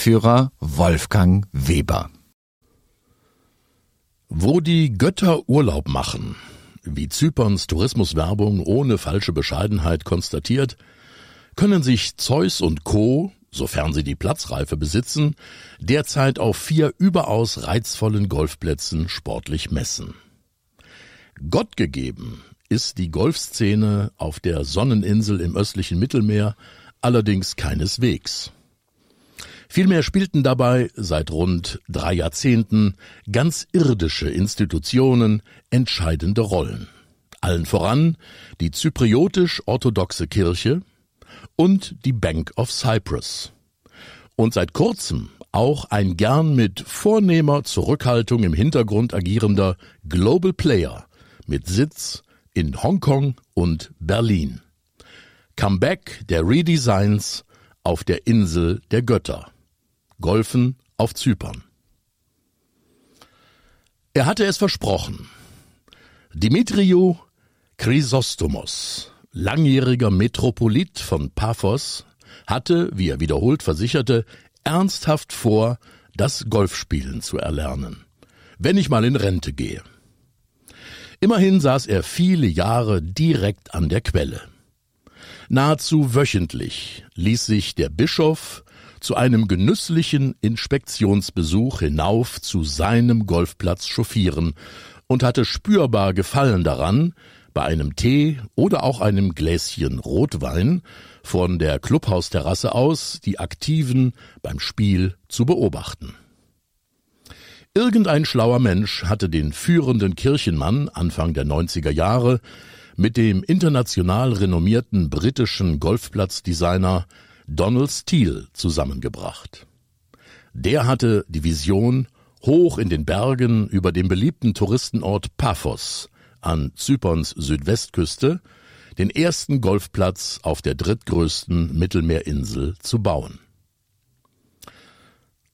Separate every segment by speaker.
Speaker 1: Reiseführer Wolfgang Weber.
Speaker 2: Wo die Götter Urlaub machen, wie Zyperns Tourismuswerbung ohne falsche Bescheidenheit konstatiert, können sich Zeus und Co., sofern sie die Platzreife besitzen, derzeit auf vier überaus reizvollen Golfplätzen sportlich messen. Gott gegeben ist die Golfszene auf der Sonneninsel im östlichen Mittelmeer allerdings keineswegs. Vielmehr spielten dabei seit rund drei Jahrzehnten ganz irdische Institutionen entscheidende Rollen. Allen voran die zypriotisch-orthodoxe Kirche und die Bank of Cyprus. Und seit kurzem auch ein gern mit vornehmer Zurückhaltung im Hintergrund agierender Global Player mit Sitz in Hongkong und Berlin. Comeback der Redesigns auf der Insel der Götter. Golfen auf Zypern. Er hatte es versprochen. Dimitriou Chrysostomos, langjähriger Metropolit von Paphos, hatte, wie er wiederholt versicherte, ernsthaft vor, das Golfspielen zu erlernen, wenn ich mal in Rente gehe. Immerhin saß er viele Jahre direkt an der Quelle. Nahezu wöchentlich ließ sich der Bischof zu einem genüsslichen Inspektionsbesuch hinauf zu seinem Golfplatz chauffieren und hatte spürbar Gefallen daran, bei einem Tee oder auch einem Gläschen Rotwein von der Clubhausterrasse aus die Aktiven beim Spiel zu beobachten. Irgendein schlauer Mensch hatte den führenden Kirchenmann Anfang der 90er Jahre mit dem international renommierten britischen Golfplatzdesigner Donald Steele zusammengebracht. Der hatte die Vision, hoch in den Bergen über dem beliebten Touristenort Paphos an Zyperns Südwestküste den ersten Golfplatz auf der drittgrößten Mittelmeerinsel zu bauen.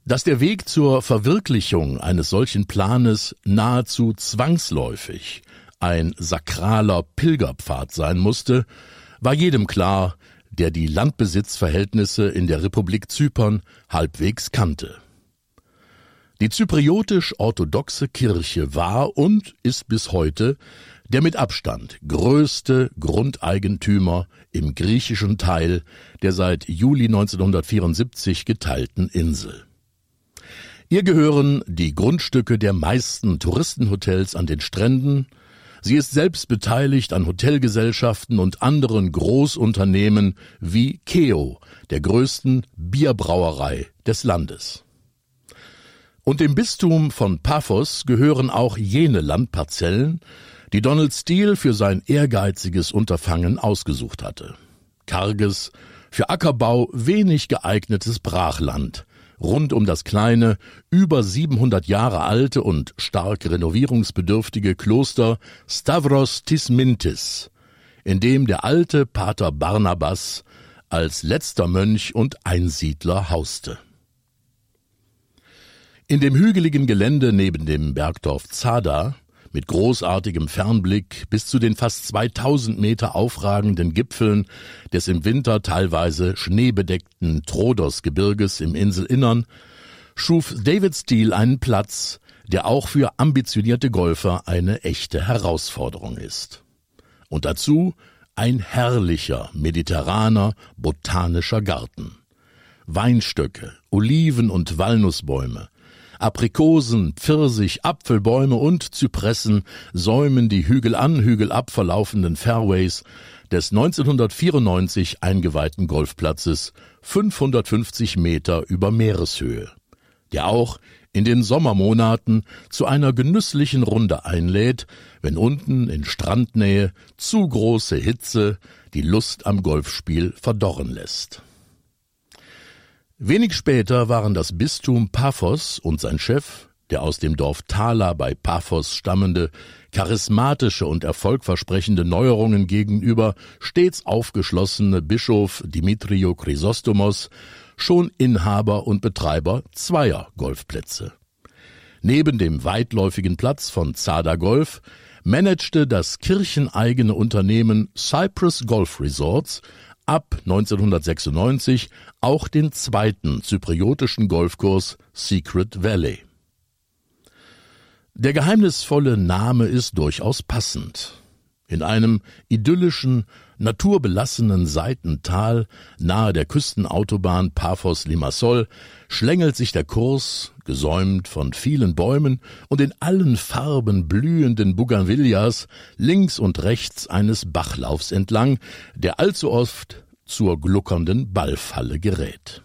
Speaker 2: Dass der Weg zur Verwirklichung eines solchen Planes nahezu zwangsläufig ein sakraler Pilgerpfad sein musste, war jedem klar, der die Landbesitzverhältnisse in der Republik Zypern halbwegs kannte. Die zypriotisch-orthodoxe Kirche war und ist bis heute der mit Abstand größte Grundeigentümer im griechischen Teil der seit Juli 1974 geteilten Insel. Ihr gehören die Grundstücke der meisten Touristenhotels an den Stränden. Sie ist selbst beteiligt an Hotelgesellschaften und anderen Großunternehmen wie Keo, der größten Bierbrauerei des Landes. Und dem Bistum von Paphos gehören auch jene Landparzellen, die Donald Steele für sein ehrgeiziges Unterfangen ausgesucht hatte. Karges, für Ackerbau wenig geeignetes Brachland, rund um das kleine, über 700 Jahre alte und stark renovierungsbedürftige Kloster Stavros Tismintis, in dem der alte Pater Barnabas als letzter Mönch und Einsiedler hauste. In dem hügeligen Gelände neben dem Bergdorf Zada, mit großartigem Fernblick bis zu den fast 2000 Meter aufragenden Gipfeln des im Winter teilweise schneebedeckten Trodos-Gebirges im Inselinnern, schuf David Steele einen Platz, der auch für ambitionierte Golfer eine echte Herausforderung ist. Und dazu ein herrlicher, mediterraner, botanischer Garten. Weinstöcke, Oliven und Walnussbäume, Aprikosen, Pfirsich, Apfelbäume und Zypressen säumen die Hügel an, Hügel ab verlaufenden Fairways des 1994 eingeweihten Golfplatzes 550 Meter über Meereshöhe, der auch in den Sommermonaten zu einer genüsslichen Runde einlädt, wenn unten in Strandnähe zu große Hitze die Lust am Golfspiel verdorren lässt. Wenig später waren das Bistum Paphos und sein Chef, der aus dem Dorf Thala bei Paphos stammende, charismatische und erfolgversprechende Neuerungen gegenüber stets aufgeschlossene Bischof Dimitrio Chrysostomos schon Inhaber und Betreiber zweier Golfplätze. Neben dem weitläufigen Platz von Zada Golf managte das kircheneigene Unternehmen Cyprus Golf Resorts ab 1996 auch den zweiten zypriotischen Golfkurs Secret Valley. Der geheimnisvolle Name ist durchaus passend. In einem idyllischen, naturbelassenen Seitental nahe der Küstenautobahn Paphos-Limassol schlängelt sich der Kurs, gesäumt von vielen Bäumen und in allen Farben blühenden Bougainvillas, links und rechts eines Bachlaufs entlang, der allzu oft zur gluckernden Ballfalle gerät.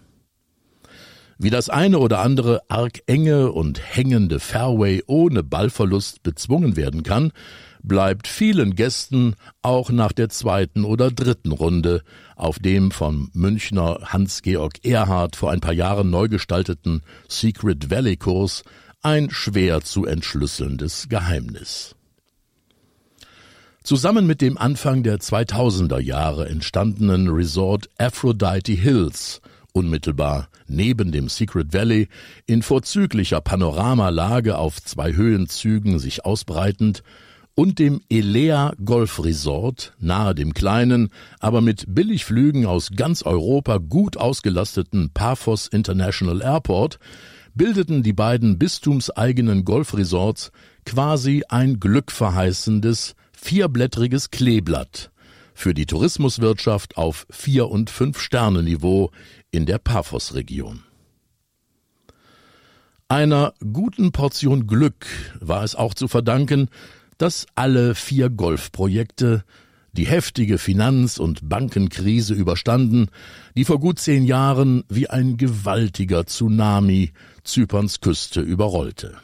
Speaker 2: Wie das eine oder andere arg enge und hängende Fairway ohne Ballverlust bezwungen werden kann, bleibt vielen Gästen auch nach der zweiten oder dritten Runde auf dem vom Münchner Hans-Georg Erhard vor ein paar Jahren neu gestalteten Secret Valley Kurs ein schwer zu entschlüsselndes Geheimnis. Zusammen mit dem Anfang der 2000er Jahre entstandenen Resort Aphrodite Hills unmittelbar neben dem Secret Valley, in vorzüglicher Panoramalage auf zwei Höhenzügen sich ausbreitend, und dem Elea Golf Resort nahe dem kleinen, aber mit Billigflügen aus ganz Europa gut ausgelasteten Paphos International Airport bildeten die beiden bistumseigenen Golfresorts quasi ein glückverheißendes vierblättriges Kleeblatt für die Tourismuswirtschaft auf Vier- und Fünf-Sterne-Niveau in der Paphos-Region. Einer guten Portion Glück war es auch zu verdanken, dass alle vier Golfprojekte die heftige Finanz- und Bankenkrise überstanden, die vor gut zehn Jahren wie ein gewaltiger Tsunami Zyperns Küste überrollte.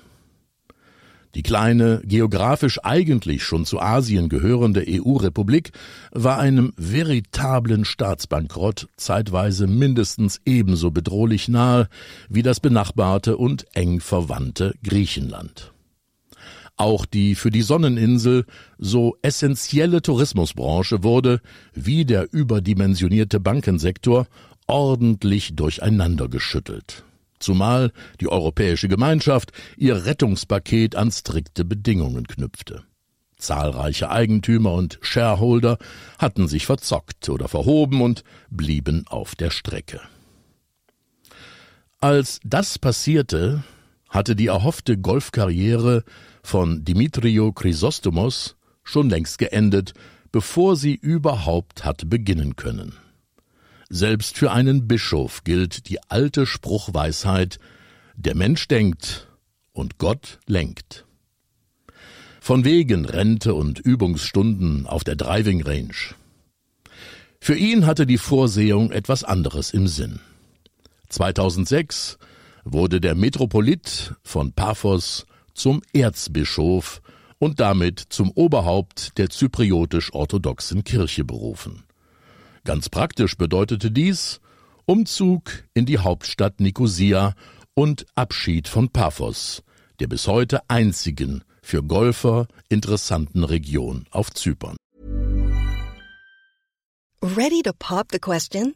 Speaker 2: Die kleine, geografisch eigentlich schon zu Asien gehörende EU-Republik war einem veritablen Staatsbankrott zeitweise mindestens ebenso bedrohlich nahe wie das benachbarte und eng verwandte Griechenland. Auch die für die Sonneninsel so essentielle Tourismusbranche wurde, wie der überdimensionierte Bankensektor, ordentlich durcheinandergeschüttelt zumal die Europäische Gemeinschaft ihr Rettungspaket an strikte Bedingungen knüpfte. Zahlreiche Eigentümer und Shareholder hatten sich verzockt oder verhoben und blieben auf der Strecke. Als das passierte, hatte die erhoffte Golfkarriere von Dimitrio Chrysostomos schon längst geendet, bevor sie überhaupt hatte beginnen können. Selbst für einen Bischof gilt die alte Spruchweisheit Der Mensch denkt und Gott lenkt. Von wegen Rente und Übungsstunden auf der Driving Range. Für ihn hatte die Vorsehung etwas anderes im Sinn. 2006 wurde der Metropolit von Paphos zum Erzbischof und damit zum Oberhaupt der zypriotisch-orthodoxen Kirche berufen. Ganz praktisch bedeutete dies, Umzug in die Hauptstadt Nikosia und Abschied von Paphos, der bis heute einzigen für Golfer interessanten Region auf Zypern.
Speaker 3: Ready to pop the question?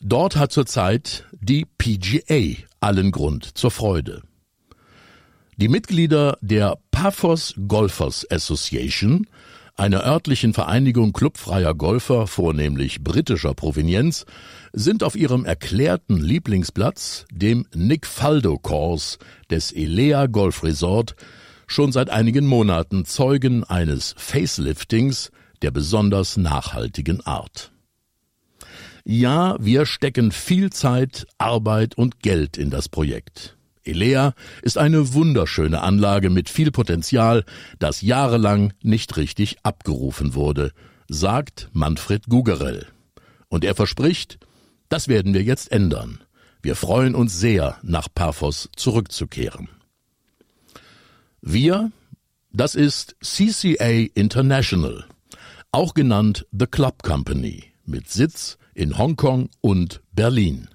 Speaker 2: Dort hat zurzeit die PGA allen Grund zur Freude. Die Mitglieder der Paphos Golfers Association – einer örtlichen Vereinigung clubfreier Golfer, vornehmlich britischer Provenienz, sind auf ihrem erklärten Lieblingsplatz, dem Nick Faldo Course des Elea Golf Resort, schon seit einigen Monaten Zeugen eines Faceliftings der besonders nachhaltigen Art. Ja, wir stecken viel Zeit, Arbeit und Geld in das Projekt. Elea ist eine wunderschöne Anlage mit viel Potenzial, das jahrelang nicht richtig abgerufen wurde, sagt Manfred Gugerell. Und er verspricht, das werden wir jetzt ändern. Wir freuen uns sehr, nach Paphos zurückzukehren. Wir, das ist CCA International, auch genannt The Club Company, mit Sitz in Hongkong und Berlin.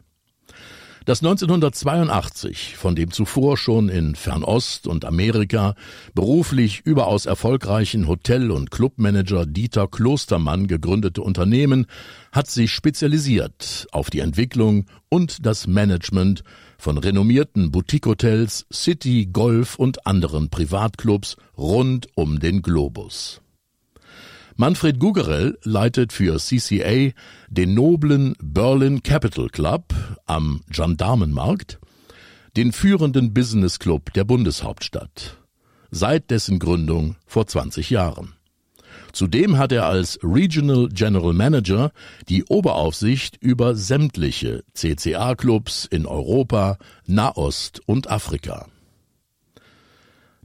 Speaker 2: Das 1982 von dem zuvor schon in Fernost und Amerika beruflich überaus erfolgreichen Hotel- und Clubmanager Dieter Klostermann gegründete Unternehmen hat sich spezialisiert auf die Entwicklung und das Management von renommierten Boutique-Hotels, City, Golf und anderen Privatclubs rund um den Globus. Manfred Gugerell leitet für CCA den noblen Berlin Capital Club am Gendarmenmarkt, den führenden Business Club der Bundeshauptstadt, seit dessen Gründung vor 20 Jahren. Zudem hat er als Regional General Manager die Oberaufsicht über sämtliche CCA-Clubs in Europa, Nahost und Afrika.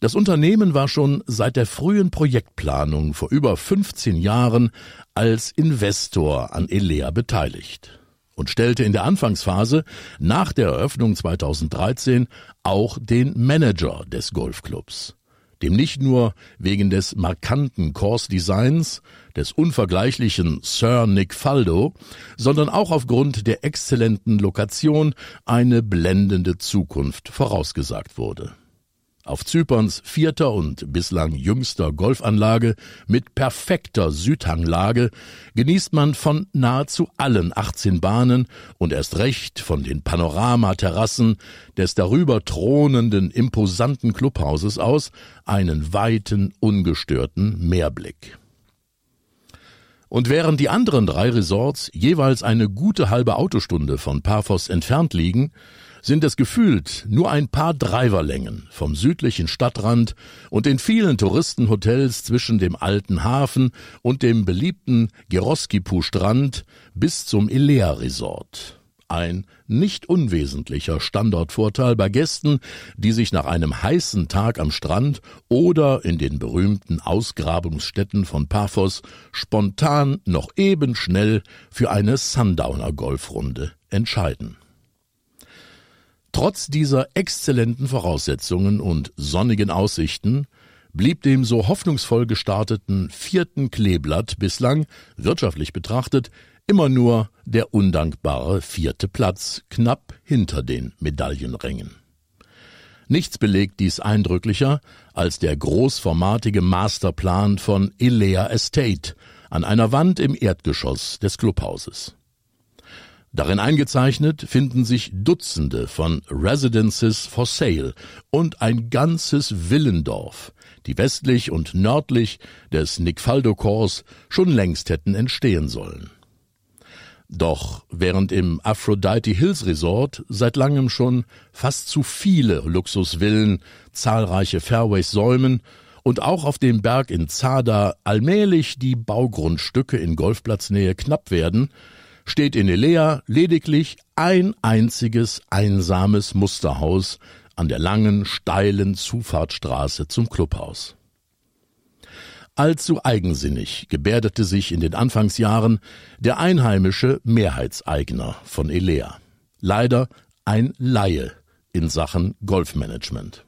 Speaker 2: Das Unternehmen war schon seit der frühen Projektplanung vor über 15 Jahren als Investor an Elea beteiligt und stellte in der Anfangsphase nach der Eröffnung 2013 auch den Manager des Golfclubs, dem nicht nur wegen des markanten Course-Designs, des unvergleichlichen Sir Nick Faldo, sondern auch aufgrund der exzellenten Lokation eine blendende Zukunft vorausgesagt wurde. Auf Zyperns vierter und bislang jüngster Golfanlage mit perfekter Südhanglage genießt man von nahezu allen 18 Bahnen und erst recht von den Panoramaterrassen des darüber thronenden imposanten Clubhauses aus einen weiten, ungestörten Meerblick. Und während die anderen drei Resorts jeweils eine gute halbe Autostunde von Paphos entfernt liegen, sind es gefühlt nur ein paar Driverlängen vom südlichen Stadtrand und den vielen Touristenhotels zwischen dem alten Hafen und dem beliebten Geroskipu-Strand bis zum Ilea Resort. Ein nicht unwesentlicher Standortvorteil bei Gästen, die sich nach einem heißen Tag am Strand oder in den berühmten Ausgrabungsstätten von Paphos spontan noch eben schnell für eine Sundowner Golfrunde entscheiden. Trotz dieser exzellenten Voraussetzungen und sonnigen Aussichten blieb dem so hoffnungsvoll gestarteten vierten Kleeblatt bislang, wirtschaftlich betrachtet, immer nur der undankbare vierte Platz knapp hinter den Medaillenrängen. Nichts belegt dies eindrücklicher als der großformatige Masterplan von Elea Estate, an einer Wand im Erdgeschoss des Clubhauses. Darin eingezeichnet finden sich Dutzende von Residences for Sale und ein ganzes Villendorf, die westlich und nördlich des Nicfaldo-Kors schon längst hätten entstehen sollen. Doch während im Aphrodite Hills Resort seit langem schon fast zu viele Luxusvillen, zahlreiche Fairways säumen und auch auf dem Berg in Zada allmählich die Baugrundstücke in Golfplatznähe knapp werden, steht in Elea lediglich ein einziges einsames Musterhaus an der langen, steilen Zufahrtsstraße zum Clubhaus. Allzu eigensinnig gebärdete sich in den Anfangsjahren der einheimische Mehrheitseigner von Elea. Leider ein Laie in Sachen Golfmanagement.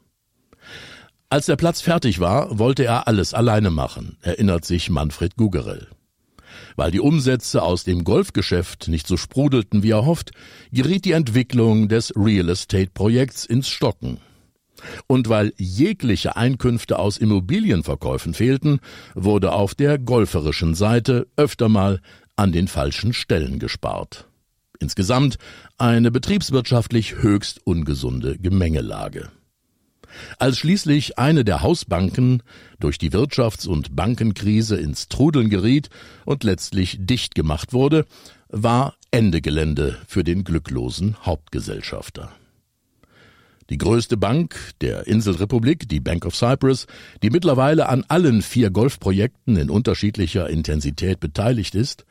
Speaker 2: Als der Platz fertig war, wollte er alles alleine machen, erinnert sich Manfred Gugerell. Weil die Umsätze aus dem Golfgeschäft nicht so sprudelten wie erhofft, geriet die Entwicklung des Real Estate Projekts ins Stocken. Und weil jegliche Einkünfte aus Immobilienverkäufen fehlten, wurde auf der golferischen Seite öfter mal an den falschen Stellen gespart. Insgesamt eine betriebswirtschaftlich höchst ungesunde Gemengelage. Als schließlich eine der Hausbanken durch die Wirtschafts- und Bankenkrise ins Trudeln geriet und letztlich dicht gemacht wurde, war Ende Gelände für den glücklosen Hauptgesellschafter. Die größte Bank der Inselrepublik, die Bank of Cyprus, die mittlerweile an allen vier Golfprojekten in unterschiedlicher Intensität beteiligt ist,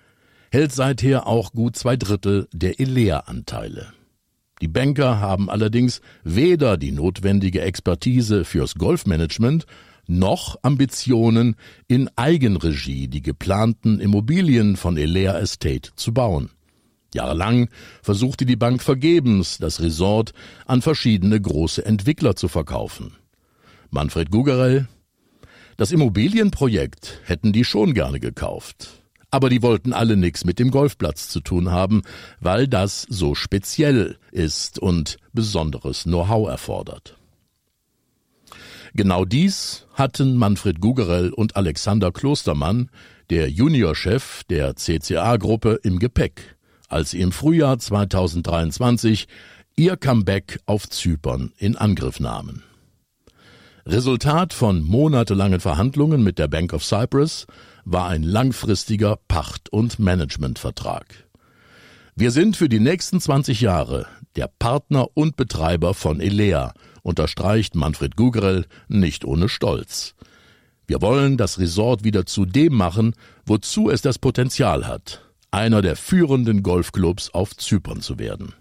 Speaker 2: hält seither auch gut zwei Drittel der Elea-Anteile. Die Banker haben allerdings weder die notwendige Expertise fürs Golfmanagement noch Ambitionen, in Eigenregie die geplanten Immobilien von Elea Estate zu bauen. Jahrelang versuchte die Bank vergebens, das Resort an verschiedene große Entwickler zu verkaufen. Manfred Gugerell Das Immobilienprojekt hätten die schon gerne gekauft aber die wollten alle nichts mit dem Golfplatz zu tun haben, weil das so speziell ist und besonderes Know-how erfordert. Genau dies hatten Manfred Gugerell und Alexander Klostermann, der Juniorchef der CCA-Gruppe, im Gepäck, als sie im Frühjahr 2023 ihr Comeback auf Zypern in Angriff nahmen. Resultat von monatelangen Verhandlungen mit der Bank of Cyprus war ein langfristiger Pacht- und Managementvertrag. Wir sind für die nächsten 20 Jahre der Partner und Betreiber von Elea, unterstreicht Manfred Gugrell nicht ohne Stolz. Wir wollen das Resort wieder zu dem machen, wozu es das Potenzial hat, einer der führenden Golfclubs auf Zypern zu werden.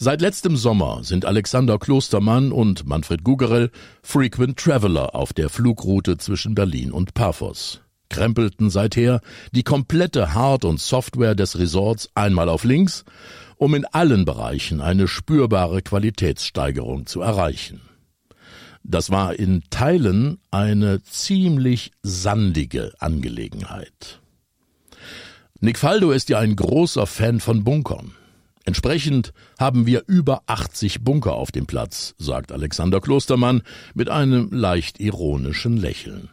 Speaker 2: Seit letztem Sommer sind Alexander Klostermann und Manfred Gugerell Frequent Traveler auf der Flugroute zwischen Berlin und Paphos, krempelten seither die komplette Hard- und Software des Resorts einmal auf links, um in allen Bereichen eine spürbare Qualitätssteigerung zu erreichen. Das war in Teilen eine ziemlich sandige Angelegenheit. Nick Faldo ist ja ein großer Fan von Bunkern. Entsprechend haben wir über 80 Bunker auf dem Platz, sagt Alexander Klostermann mit einem leicht ironischen Lächeln.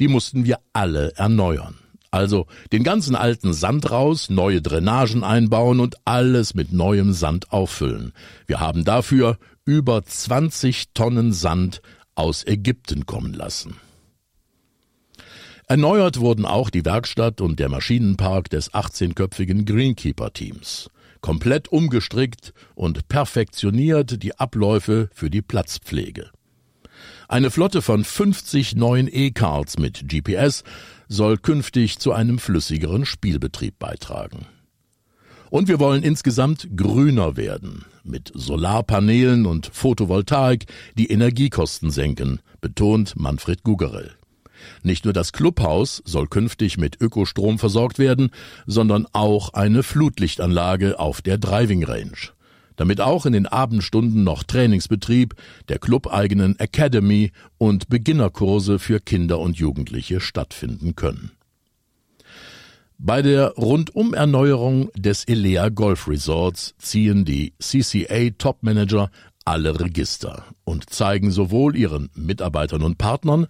Speaker 2: Die mussten wir alle erneuern. Also den ganzen alten Sand raus, neue Drainagen einbauen und alles mit neuem Sand auffüllen. Wir haben dafür über 20 Tonnen Sand aus Ägypten kommen lassen. Erneuert wurden auch die Werkstatt und der Maschinenpark des 18-köpfigen Greenkeeper-Teams komplett umgestrickt und perfektioniert die Abläufe für die Platzpflege. Eine Flotte von 50 neuen E-Cards mit GPS soll künftig zu einem flüssigeren Spielbetrieb beitragen. Und wir wollen insgesamt grüner werden, mit Solarpanelen und Photovoltaik die Energiekosten senken, betont Manfred Gugerell. Nicht nur das Clubhaus soll künftig mit Ökostrom versorgt werden, sondern auch eine Flutlichtanlage auf der Driving Range. Damit auch in den Abendstunden noch Trainingsbetrieb der clubeigenen Academy und Beginnerkurse für Kinder und Jugendliche stattfinden können. Bei der Rundumerneuerung des Elea Golf Resorts ziehen die CCA Topmanager alle Register und zeigen sowohl ihren Mitarbeitern und Partnern,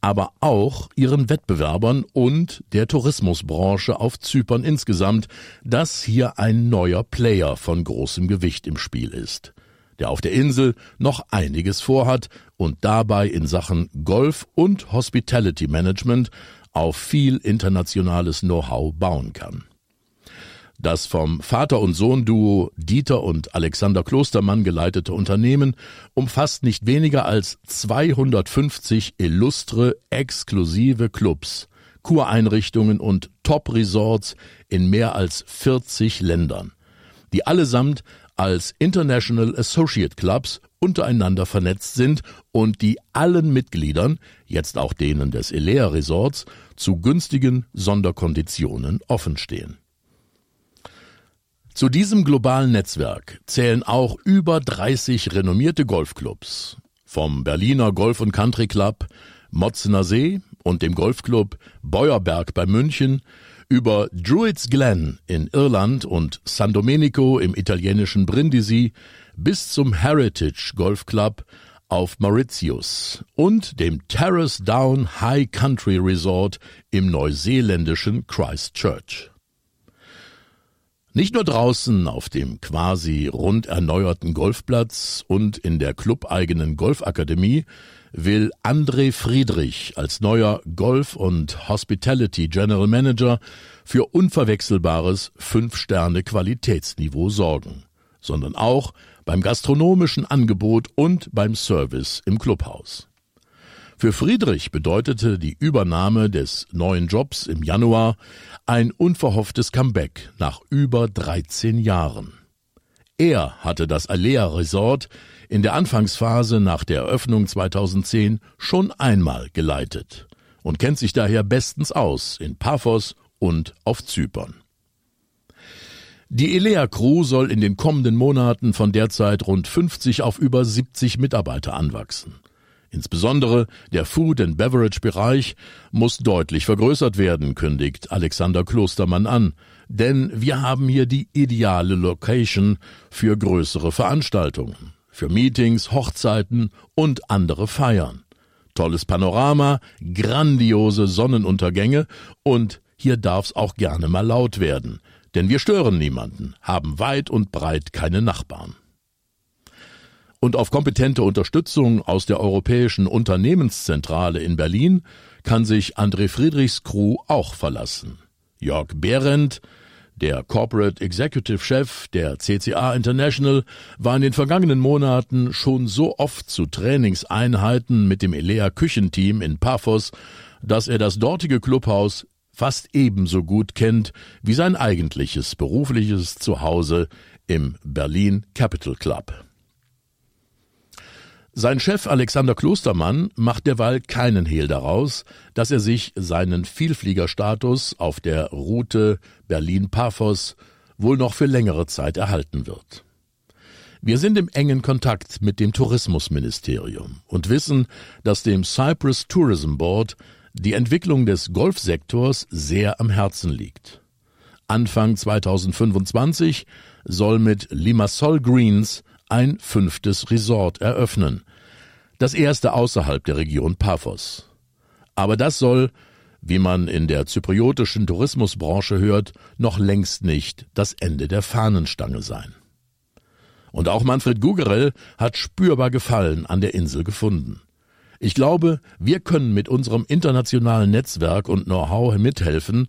Speaker 2: aber auch ihren Wettbewerbern und der Tourismusbranche auf Zypern insgesamt, dass hier ein neuer Player von großem Gewicht im Spiel ist, der auf der Insel noch einiges vorhat und dabei in Sachen Golf und Hospitality Management auf viel internationales Know-how bauen kann. Das vom Vater- und Sohn-Duo Dieter und Alexander Klostermann geleitete Unternehmen umfasst nicht weniger als 250 illustre, exklusive Clubs, Kureinrichtungen und Top-Resorts in mehr als 40 Ländern, die allesamt als International Associate Clubs untereinander vernetzt sind und die allen Mitgliedern, jetzt auch denen des Elea Resorts, zu günstigen Sonderkonditionen offenstehen. Zu diesem globalen Netzwerk zählen auch über 30 renommierte Golfclubs. Vom Berliner Golf und Country Club Motzener See und dem Golfclub Beuerberg bei München über Druids Glen in Irland und San Domenico im italienischen Brindisi bis zum Heritage Golf Club auf Mauritius und dem Terrace Down High Country Resort im neuseeländischen Christchurch. Nicht nur draußen auf dem quasi rund erneuerten Golfplatz und in der clubeigenen Golfakademie will André Friedrich als neuer Golf- und Hospitality General Manager für unverwechselbares Fünf-Sterne-Qualitätsniveau sorgen, sondern auch beim gastronomischen Angebot und beim Service im Clubhaus. Für Friedrich bedeutete die Übernahme des neuen Jobs im Januar ein unverhofftes Comeback nach über 13 Jahren. Er hatte das Alea Resort in der Anfangsphase nach der Eröffnung 2010 schon einmal geleitet und kennt sich daher bestens aus in Paphos und auf Zypern. Die Elea Crew soll in den kommenden Monaten von derzeit rund 50 auf über 70 Mitarbeiter anwachsen. Insbesondere der Food and Beverage Bereich muss deutlich vergrößert werden, kündigt Alexander Klostermann an, denn wir haben hier die ideale Location für größere Veranstaltungen, für Meetings, Hochzeiten und andere Feiern. Tolles Panorama, grandiose Sonnenuntergänge und hier darf's auch gerne mal laut werden, denn wir stören niemanden, haben weit und breit keine Nachbarn und auf kompetente Unterstützung aus der Europäischen Unternehmenszentrale in Berlin kann sich André Friedrichs Crew auch verlassen. Jörg Behrendt, der Corporate Executive Chef der CCA International, war in den vergangenen Monaten schon so oft zu Trainingseinheiten mit dem Elea Küchenteam in Paphos, dass er das dortige Clubhaus fast ebenso gut kennt wie sein eigentliches berufliches Zuhause im Berlin Capital Club. Sein Chef Alexander Klostermann macht derweil keinen Hehl daraus, dass er sich seinen Vielfliegerstatus auf der Route Berlin-Paphos wohl noch für längere Zeit erhalten wird. Wir sind im engen Kontakt mit dem Tourismusministerium und wissen, dass dem Cyprus Tourism Board die Entwicklung des Golfsektors sehr am Herzen liegt. Anfang 2025 soll mit Limassol Greens ein fünftes Resort eröffnen, das erste außerhalb der Region Paphos. Aber das soll, wie man in der zypriotischen Tourismusbranche hört, noch längst nicht das Ende der Fahnenstange sein. Und auch Manfred Gugerell hat spürbar Gefallen an der Insel gefunden. Ich glaube, wir können mit unserem internationalen Netzwerk und Know-how mithelfen,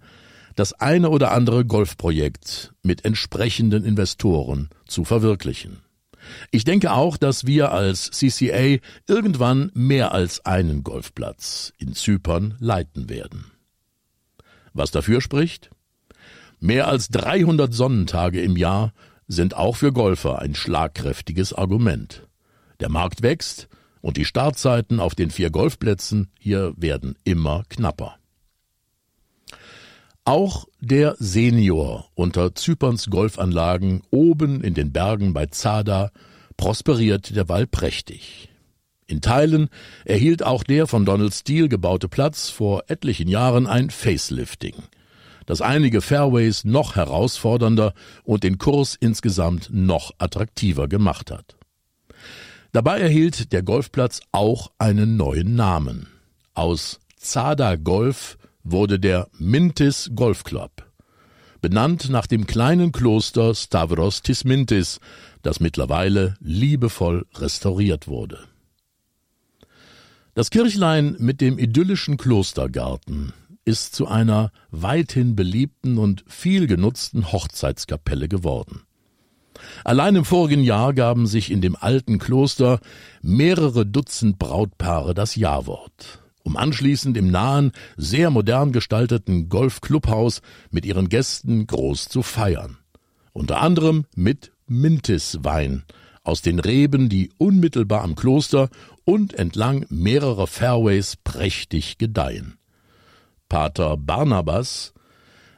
Speaker 2: das eine oder andere Golfprojekt mit entsprechenden Investoren zu verwirklichen. Ich denke auch, dass wir als CCA irgendwann mehr als einen Golfplatz in Zypern leiten werden. Was dafür spricht? Mehr als 300 Sonnentage im Jahr sind auch für Golfer ein schlagkräftiges Argument. Der Markt wächst und die Startzeiten auf den vier Golfplätzen hier werden immer knapper. Auch der Senior unter Zyperns Golfanlagen oben in den Bergen bei Zada prosperiert derweil prächtig. In Teilen erhielt auch der von Donald Steele gebaute Platz vor etlichen Jahren ein Facelifting, das einige Fairways noch herausfordernder und den Kurs insgesamt noch attraktiver gemacht hat. Dabei erhielt der Golfplatz auch einen neuen Namen. Aus Zada Golf wurde der Mintis Golf Club, benannt nach dem kleinen Kloster Stavros Tismintis, das mittlerweile liebevoll restauriert wurde. Das Kirchlein mit dem idyllischen Klostergarten ist zu einer weithin beliebten und viel genutzten Hochzeitskapelle geworden. Allein im vorigen Jahr gaben sich in dem alten Kloster mehrere Dutzend Brautpaare das Jawort, um anschließend im nahen, sehr modern gestalteten Golfclubhaus mit ihren Gästen groß zu feiern. Unter anderem mit Mintis-Wein aus den Reben, die unmittelbar am Kloster und entlang mehrerer Fairways prächtig gedeihen. Pater Barnabas,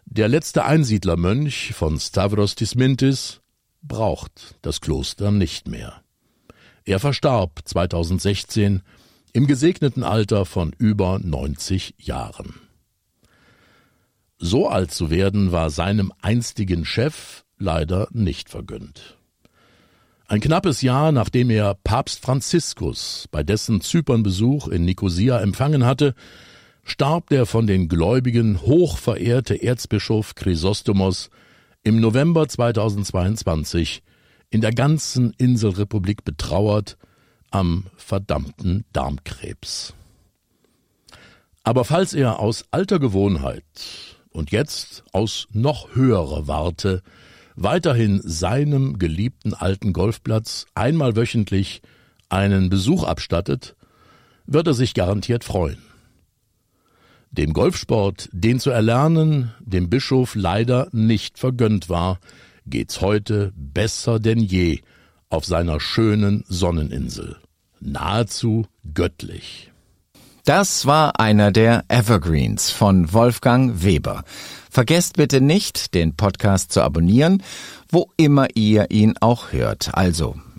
Speaker 2: der letzte Einsiedlermönch von Stavros Tismintis, braucht das Kloster nicht mehr. Er verstarb 2016 im gesegneten Alter von über 90 Jahren. So alt zu werden war seinem einstigen Chef leider nicht vergönnt. Ein knappes Jahr nachdem er Papst Franziskus bei dessen Zypernbesuch in Nikosia empfangen hatte, starb der von den Gläubigen hoch verehrte Erzbischof Chrysostomos im November 2022 in der ganzen Inselrepublik betrauert am verdammten Darmkrebs. Aber falls er aus alter Gewohnheit und jetzt aus noch höherer Warte weiterhin seinem geliebten alten Golfplatz einmal wöchentlich einen Besuch abstattet, wird er sich garantiert freuen. Dem Golfsport, den zu erlernen, dem Bischof leider nicht vergönnt war, geht's heute besser denn je auf seiner schönen Sonneninsel. Nahezu göttlich.
Speaker 1: Das war einer der Evergreens von Wolfgang Weber. Vergesst bitte nicht, den Podcast zu abonnieren, wo immer ihr ihn auch hört. Also